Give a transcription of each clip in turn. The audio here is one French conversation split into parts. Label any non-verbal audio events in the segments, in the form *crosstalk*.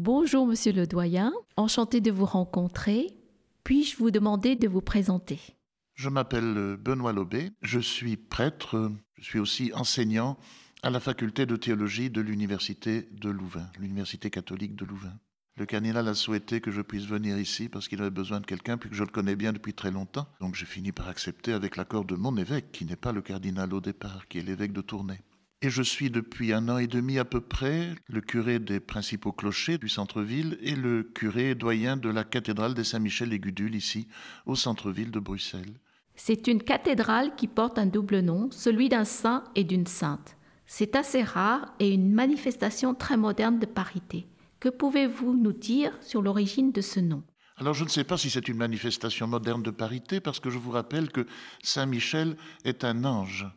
Bonjour, monsieur le doyen. Enchanté de vous rencontrer. Puis-je vous demander de vous présenter? Je m'appelle Benoît Lobé. Je suis prêtre. Je suis aussi enseignant à la faculté de théologie de l'université de Louvain, l'université catholique de Louvain. Le cardinal a souhaité que je puisse venir ici parce qu'il avait besoin de quelqu'un, puis que je le connais bien depuis très longtemps. Donc j'ai fini par accepter avec l'accord de mon évêque, qui n'est pas le cardinal au départ, qui est l'évêque de Tournai. Et je suis depuis un an et demi à peu près le curé des principaux clochers du centre-ville et le curé doyen de la cathédrale des Saint-Michel et Gudule ici, au centre-ville de Bruxelles. C'est une cathédrale qui porte un double nom, celui d'un saint et d'une sainte. C'est assez rare et une manifestation très moderne de parité. Que pouvez-vous nous dire sur l'origine de ce nom? Alors je ne sais pas si c'est une manifestation moderne de parité, parce que je vous rappelle que Saint Michel est un ange,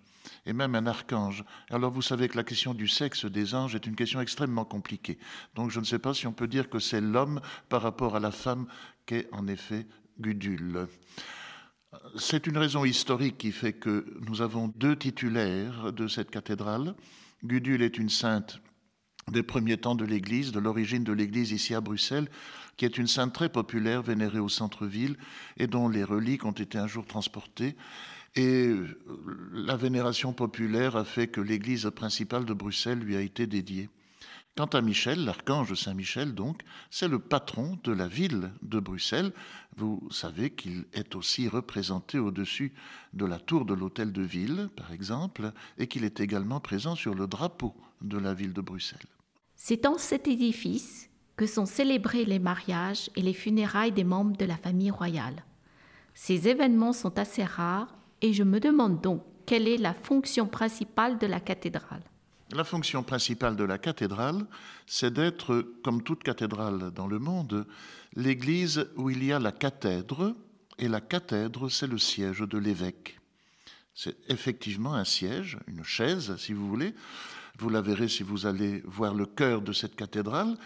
et même un archange. Alors vous savez que la question du sexe des anges est une question extrêmement compliquée. Donc je ne sais pas si on peut dire que c'est l'homme par rapport à la femme qu'est en effet Gudule. C'est une raison historique qui fait que nous avons deux titulaires de cette cathédrale. Gudule est une sainte des premiers temps de l'Église, de l'origine de l'Église ici à Bruxelles, qui est une sainte très populaire, vénérée au centre-ville, et dont les reliques ont été un jour transportées. Et la vénération populaire a fait que l'église principale de Bruxelles lui a été dédiée. Quant à Michel, l'archange Saint-Michel, donc, c'est le patron de la ville de Bruxelles. Vous savez qu'il est aussi représenté au-dessus de la tour de l'hôtel de ville, par exemple, et qu'il est également présent sur le drapeau de la ville de Bruxelles. C'est dans cet édifice que sont célébrés les mariages et les funérailles des membres de la famille royale. Ces événements sont assez rares et je me demande donc quelle est la fonction principale de la cathédrale? La fonction principale de la cathédrale, c'est d'être, comme toute cathédrale dans le monde, l'église où il y a la cathèdre, et la cathèdre, c'est le siège de l'évêque. C'est effectivement un siège, une chaise, si vous voulez. Vous la verrez si vous allez voir le cœur de cette cathédrale.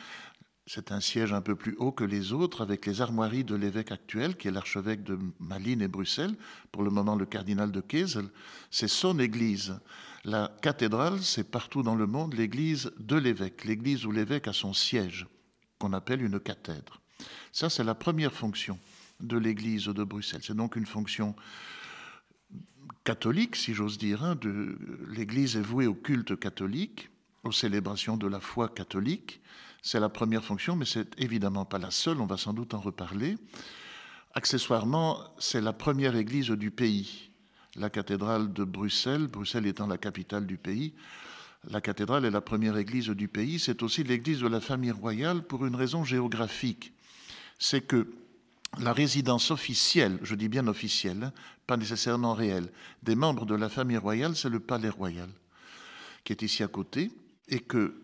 C'est un siège un peu plus haut que les autres, avec les armoiries de l'évêque actuel, qui est l'archevêque de Malines et Bruxelles, pour le moment le cardinal de Kesel. C'est son église. La cathédrale, c'est partout dans le monde l'église de l'évêque, l'église où l'évêque a son siège, qu'on appelle une cathèdre. Ça, c'est la première fonction de l'église de Bruxelles. C'est donc une fonction catholique, si j'ose dire. Hein, l'église est vouée au culte catholique, aux célébrations de la foi catholique. C'est la première fonction, mais c'est évidemment pas la seule, on va sans doute en reparler. Accessoirement, c'est la première église du pays la cathédrale de Bruxelles, Bruxelles étant la capitale du pays. La cathédrale est la première église du pays, c'est aussi l'église de la famille royale pour une raison géographique. C'est que la résidence officielle, je dis bien officielle, pas nécessairement réelle, des membres de la famille royale, c'est le palais royal, qui est ici à côté, et que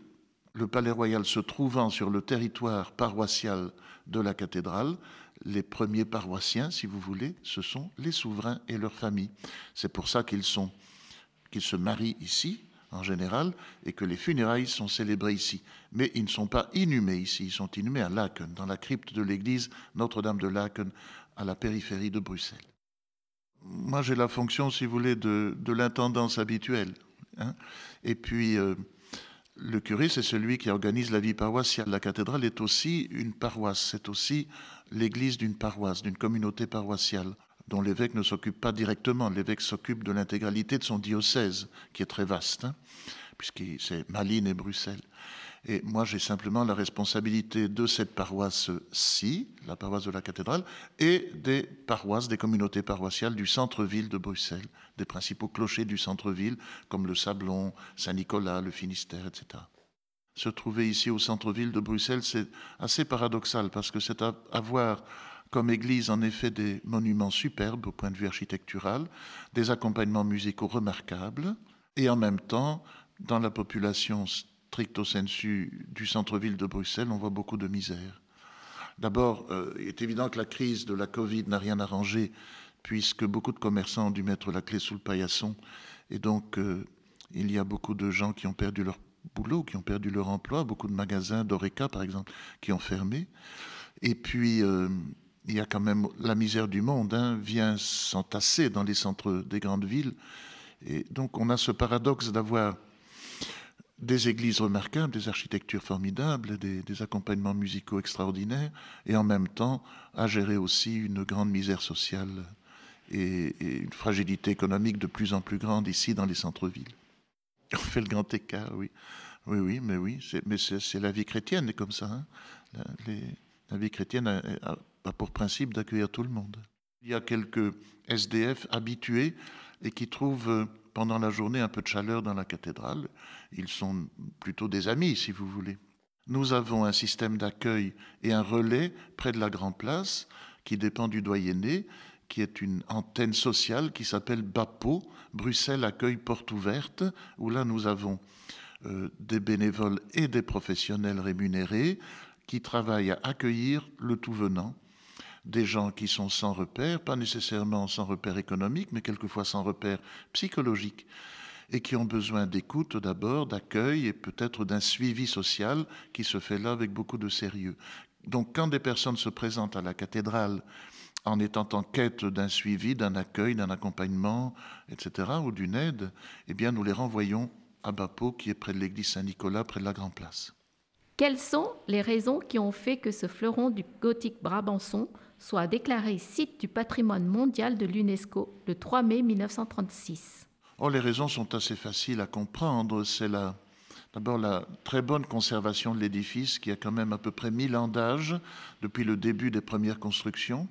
le palais royal se trouvant sur le territoire paroissial de la cathédrale, les premiers paroissiens, si vous voulez, ce sont les souverains et leurs familles. C'est pour ça qu'ils se marient ici, en général, et que les funérailles sont célébrées ici. Mais ils ne sont pas inhumés ici, ils sont inhumés à Laken, dans la crypte de l'église Notre-Dame de Laken, à la périphérie de Bruxelles. Moi, j'ai la fonction, si vous voulez, de, l'intendance habituelle. Hein. et puis, euh, le curé, c'est celui qui organise la vie paroissiale. La cathédrale est aussi une paroisse, c'est aussi l'église d'une paroisse, d'une communauté paroissiale, dont l'évêque ne s'occupe pas directement. L'évêque s'occupe de l'intégralité de son diocèse, qui est très vaste, hein, puisque c'est Malines et Bruxelles. Et moi, j'ai simplement la responsabilité de cette paroisse-ci, la paroisse de la cathédrale, et des paroisses, des communautés paroissiales du centre-ville de Bruxelles, des principaux clochers du centre-ville, comme le Sablon, Saint-Nicolas, le Finistère, etc. Se trouver ici au centre-ville de Bruxelles, c'est assez paradoxal, parce que c'est avoir comme église en effet des monuments superbes au point de vue architectural, des accompagnements musicaux remarquables, et en même temps, dans la population stricto sensu du centre-ville de Bruxelles, on voit beaucoup de misère. D'abord, euh, il est évident que la crise de la Covid n'a rien arrangé, puisque beaucoup de commerçants ont dû mettre la clé sous le paillasson, et donc euh, il y a beaucoup de gens qui ont perdu leur boulot, qui ont perdu leur emploi, beaucoup de magasins d'Oreca par exemple, qui ont fermé. Et puis, euh, il y a quand même la misère du monde, hein, vient s'entasser dans les centres des grandes villes. Et donc, on a ce paradoxe d'avoir des églises remarquables, des architectures formidables, des, accompagnements musicaux extraordinaires, et en même temps à gérer aussi une grande misère sociale et, une fragilité économique de plus en plus grande ici dans les centres-villes. *laughs* On fait le grand écart, oui. Oui, oui, mais oui, c'est la vie chrétienne comme ça. Hein. La, vie chrétienne a, a pour principe d'accueillir tout le monde. Il y a quelques SDF habitués et qui trouvent pendant la journée un peu de chaleur dans la cathédrale. Ils sont plutôt des amis, si vous voulez. Nous avons un système d'accueil et un relais près de la Grand Place qui dépend du doyenné, qui est une antenne sociale qui s'appelle BAPO, Bruxelles Accueil Porte Ouverte, où là nous avons euh, des bénévoles et des professionnels rémunérés qui travaillent à accueillir le tout venant des gens qui sont sans repère, pas nécessairement sans repère économique, mais quelquefois sans repère psychologique, et qui ont besoin d'écoute d'abord, d'accueil et peut-être d'un suivi social qui se fait là avec beaucoup de sérieux. Donc quand des personnes se présentent à la cathédrale en étant en quête d'un suivi, d'un accueil, d'un accompagnement, etc., ou d'une aide, eh bien nous les renvoyons à Bapo, qui est près de l'église Saint-Nicolas, près de la Grand Place. Quelles sont les raisons qui ont fait que ce fleuron du gothique Brabançon soit déclaré site du patrimoine mondial de l'UNESCO le 3 mai 1936 oh, Les raisons sont assez faciles à comprendre. C'est D'abord, la très bonne conservation de l'édifice, qui a quand même à peu près 1000 ans d'âge depuis le début des premières constructions.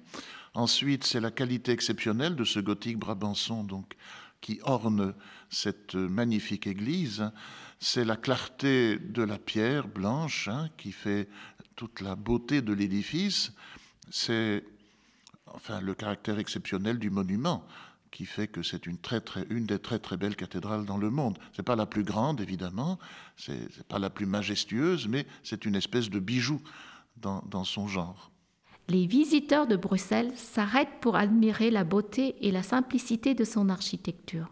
Ensuite, c'est la qualité exceptionnelle de ce gothique Brabançon, donc, qui orne cette magnifique église c'est la clarté de la pierre blanche hein, qui fait toute la beauté de l'édifice. C'est enfin le caractère exceptionnel du monument qui fait que c'est une, très, très, une des très très belles cathédrales dans le monde. C'est pas la plus grande évidemment, c'est pas la plus majestueuse, mais c'est une espèce de bijou dans, dans son genre. Les visiteurs de Bruxelles s'arrêtent pour admirer la beauté et la simplicité de son architecture.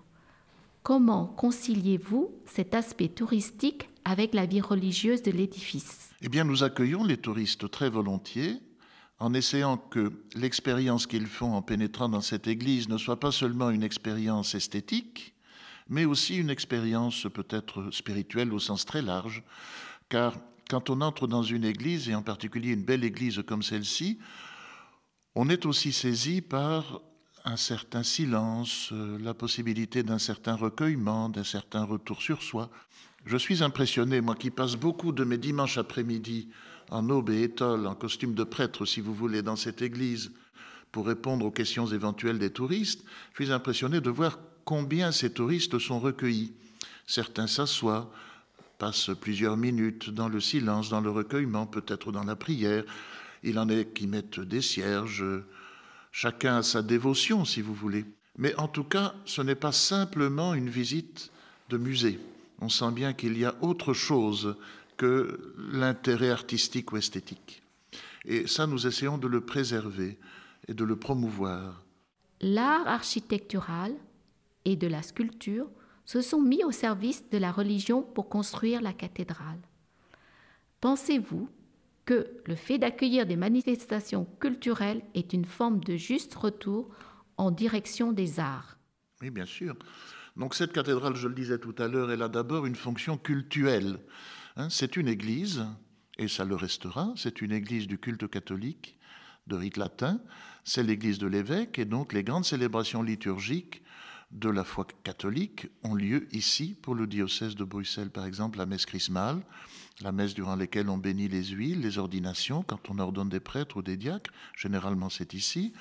Comment conciliez-vous cet aspect touristique avec la vie religieuse de l'édifice? Eh bien, nous accueillons les touristes très volontiers en essayant que l'expérience qu'ils font en pénétrant dans cette église ne soit pas seulement une expérience esthétique, mais aussi une expérience peut-être spirituelle au sens très large, car quand on entre dans une église, et en particulier une belle église comme celle-ci, on est aussi saisi par un certain silence, euh, la possibilité d'un certain recueillement, d'un certain retour sur soi. Je suis impressionné, moi qui passe beaucoup de mes dimanches après-midi en aube et étole, en costume de prêtre, si vous voulez, dans cette église, pour répondre aux questions éventuelles des touristes, je suis impressionné de voir combien ces touristes sont recueillis. Certains s'assoient, passent plusieurs minutes dans le silence, dans le recueillement, peut-être dans la prière. Il en est qui mettent des cierges, Chacun a sa dévotion, si vous voulez. Mais en tout cas, ce n'est pas simplement une visite de musée. On sent bien qu'il y a autre chose que l'intérêt artistique ou esthétique. Et ça, nous essayons de le préserver et de le promouvoir. L'art architectural et de la sculpture se sont mis au service de la religion pour construire la cathédrale. Pensez-vous que le fait d'accueillir des manifestations culturelles est une forme de juste retour en direction des arts. Oui, bien sûr. Donc cette cathédrale, je le disais tout à l'heure, elle a d'abord une fonction cultuelle. Hein. c'est une église, et ça le restera, c'est une église du culte catholique de rite latin, c'est l'église de l'évêque, et donc les grandes célébrations liturgiques de la foi catholique ont lieu ici pour le diocèse de Bruxelles, par exemple la messe chrismale, la messe durant laquelle on bénit les huiles, les ordinations, quand on ordonne des prêtres ou des diacres, généralement c'est ici.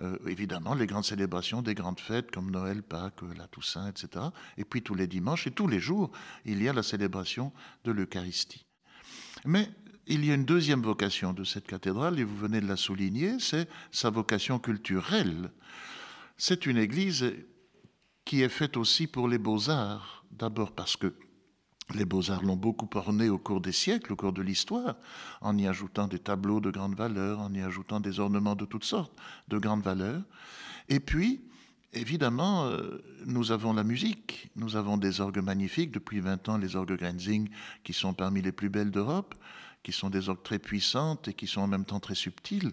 Euh, évidemment, les grandes célébrations des grandes fêtes comme Noël, Pâques, la Toussaint, etc. Et puis tous les dimanches et tous les jours, il y a la célébration de l'Eucharistie. Mais il y a une deuxième vocation de cette cathédrale, et vous venez de la souligner, c'est sa vocation culturelle. C'est une église qui est faite aussi pour les beaux-arts, d'abord parce que les beaux-arts l'ont beaucoup orné au cours des siècles, au cours de l'histoire, en y ajoutant des tableaux de grande valeur, en y ajoutant des ornements de toutes sortes de grande valeur. Et puis, évidemment, euh, nous avons la musique. Nous avons des orgues magnifiques. Depuis 20 ans, les orgues Grenzing, qui sont parmi les plus belles d'Europe, qui sont des orgues très puissantes et qui sont en même temps très subtiles.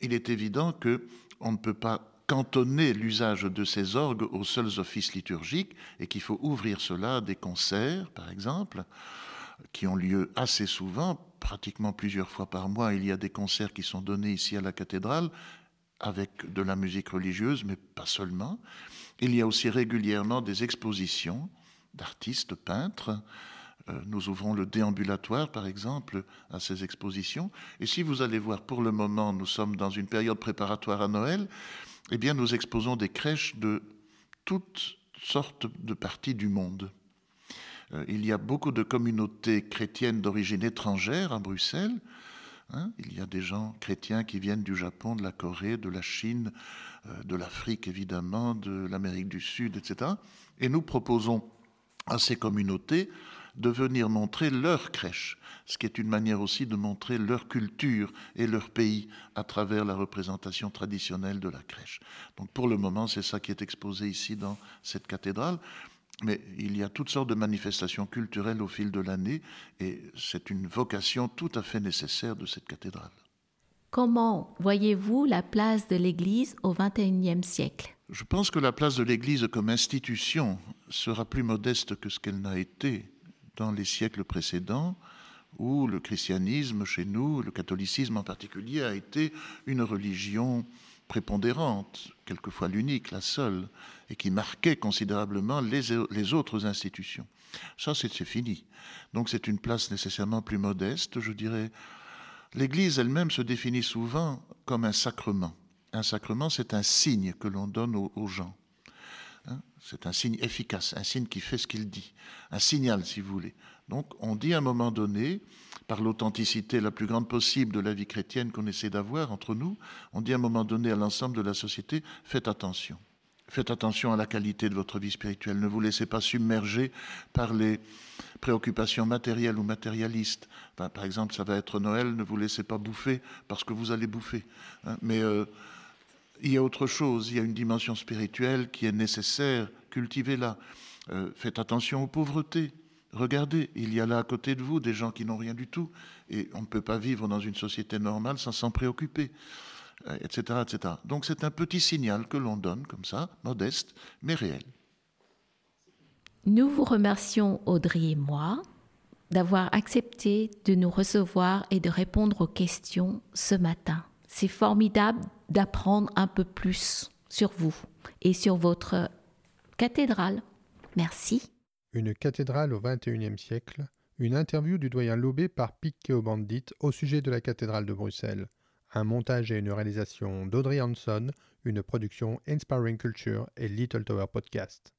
il est évident que on ne peut pas cantonner l'usage de ces orgues aux seuls offices liturgiques et qu'il faut ouvrir cela à des concerts, par exemple, qui ont lieu assez souvent, pratiquement plusieurs fois par mois. Il y a des concerts qui sont donnés ici à la cathédrale avec de la musique religieuse, mais pas seulement. Il y a aussi régulièrement des expositions d'artistes, peintres. Euh, nous ouvrons le déambulatoire, par exemple, à ces expositions. Et si vous allez voir, pour le moment, nous sommes dans une période préparatoire à Noël, eh bien, nous exposons des crèches de toutes sortes de parties du monde. Euh, il y a beaucoup de communautés chrétiennes d'origine étrangère à Bruxelles. Hein. il y a des gens chrétiens qui viennent du Japon, de la Corée, de la Chine, euh, de l'Afrique évidemment, de l'Amérique du Sud, etc. Et nous proposons à ces communautés de venir montrer leur crèche, ce qui est une manière aussi de montrer leur culture et leur pays à travers la représentation traditionnelle de la crèche. Donc pour le moment, c'est ça qui est exposé ici dans cette cathédrale. Mais il y a toutes sortes de manifestations culturelles au fil de l'année et c'est une vocation tout à fait nécessaire de cette cathédrale. Comment voyez-vous la place de l'Église au XXIe siècle? Je pense que la place de l'Église comme institution sera plus modeste que ce qu'elle n'a été dans les siècles précédents, où le christianisme chez nous, le catholicisme en particulier, a été une religion prépondérante, quelquefois l'unique, la seule, et qui marquait considérablement les, autres institutions. Ça, c'est fini. Donc c'est une place nécessairement plus modeste, je dirais. L'Église elle-même se définit souvent comme un sacrement. Un sacrement, c'est un signe que l'on donne aux gens. C'est un signe efficace, un signe qui fait ce qu'il dit, un signal si vous voulez. Donc on dit à un moment donné, par l'authenticité la plus grande possible de la vie chrétienne qu'on essaie d'avoir entre nous, on dit à un moment donné à l'ensemble de la société, faites attention. Faites attention à la qualité de votre vie spirituelle. Ne vous laissez pas submerger par les préoccupations matérielles ou matérialistes. par exemple, ça va être Noël, ne vous laissez pas bouffer parce que vous allez bouffer. Hein. Mais euh, il y a autre chose, il y a une dimension spirituelle qui est nécessaire, cultivez-la. Euh, faites attention aux pauvretés. Regardez, il y a là à côté de vous des gens qui n'ont rien du tout, et on ne peut pas vivre dans une société normale sans s'en préoccuper, etc., euh, etc. Donc c'est un petit signal que l'on donne comme ça, modeste, mais réel. Nous vous remercions, Audrey et moi, d'avoir accepté de nous recevoir et de répondre aux questions ce matin. C'est formidable d'apprendre un peu plus sur vous et sur votre cathédrale. Merci. Une cathédrale au XXIe siècle, une interview du doyen Lobé par Piquet Bandit au sujet de la cathédrale de Bruxelles. Un montage et une réalisation d'Audrey Hanson, une production Inspiring Culture et Little Tower Podcast.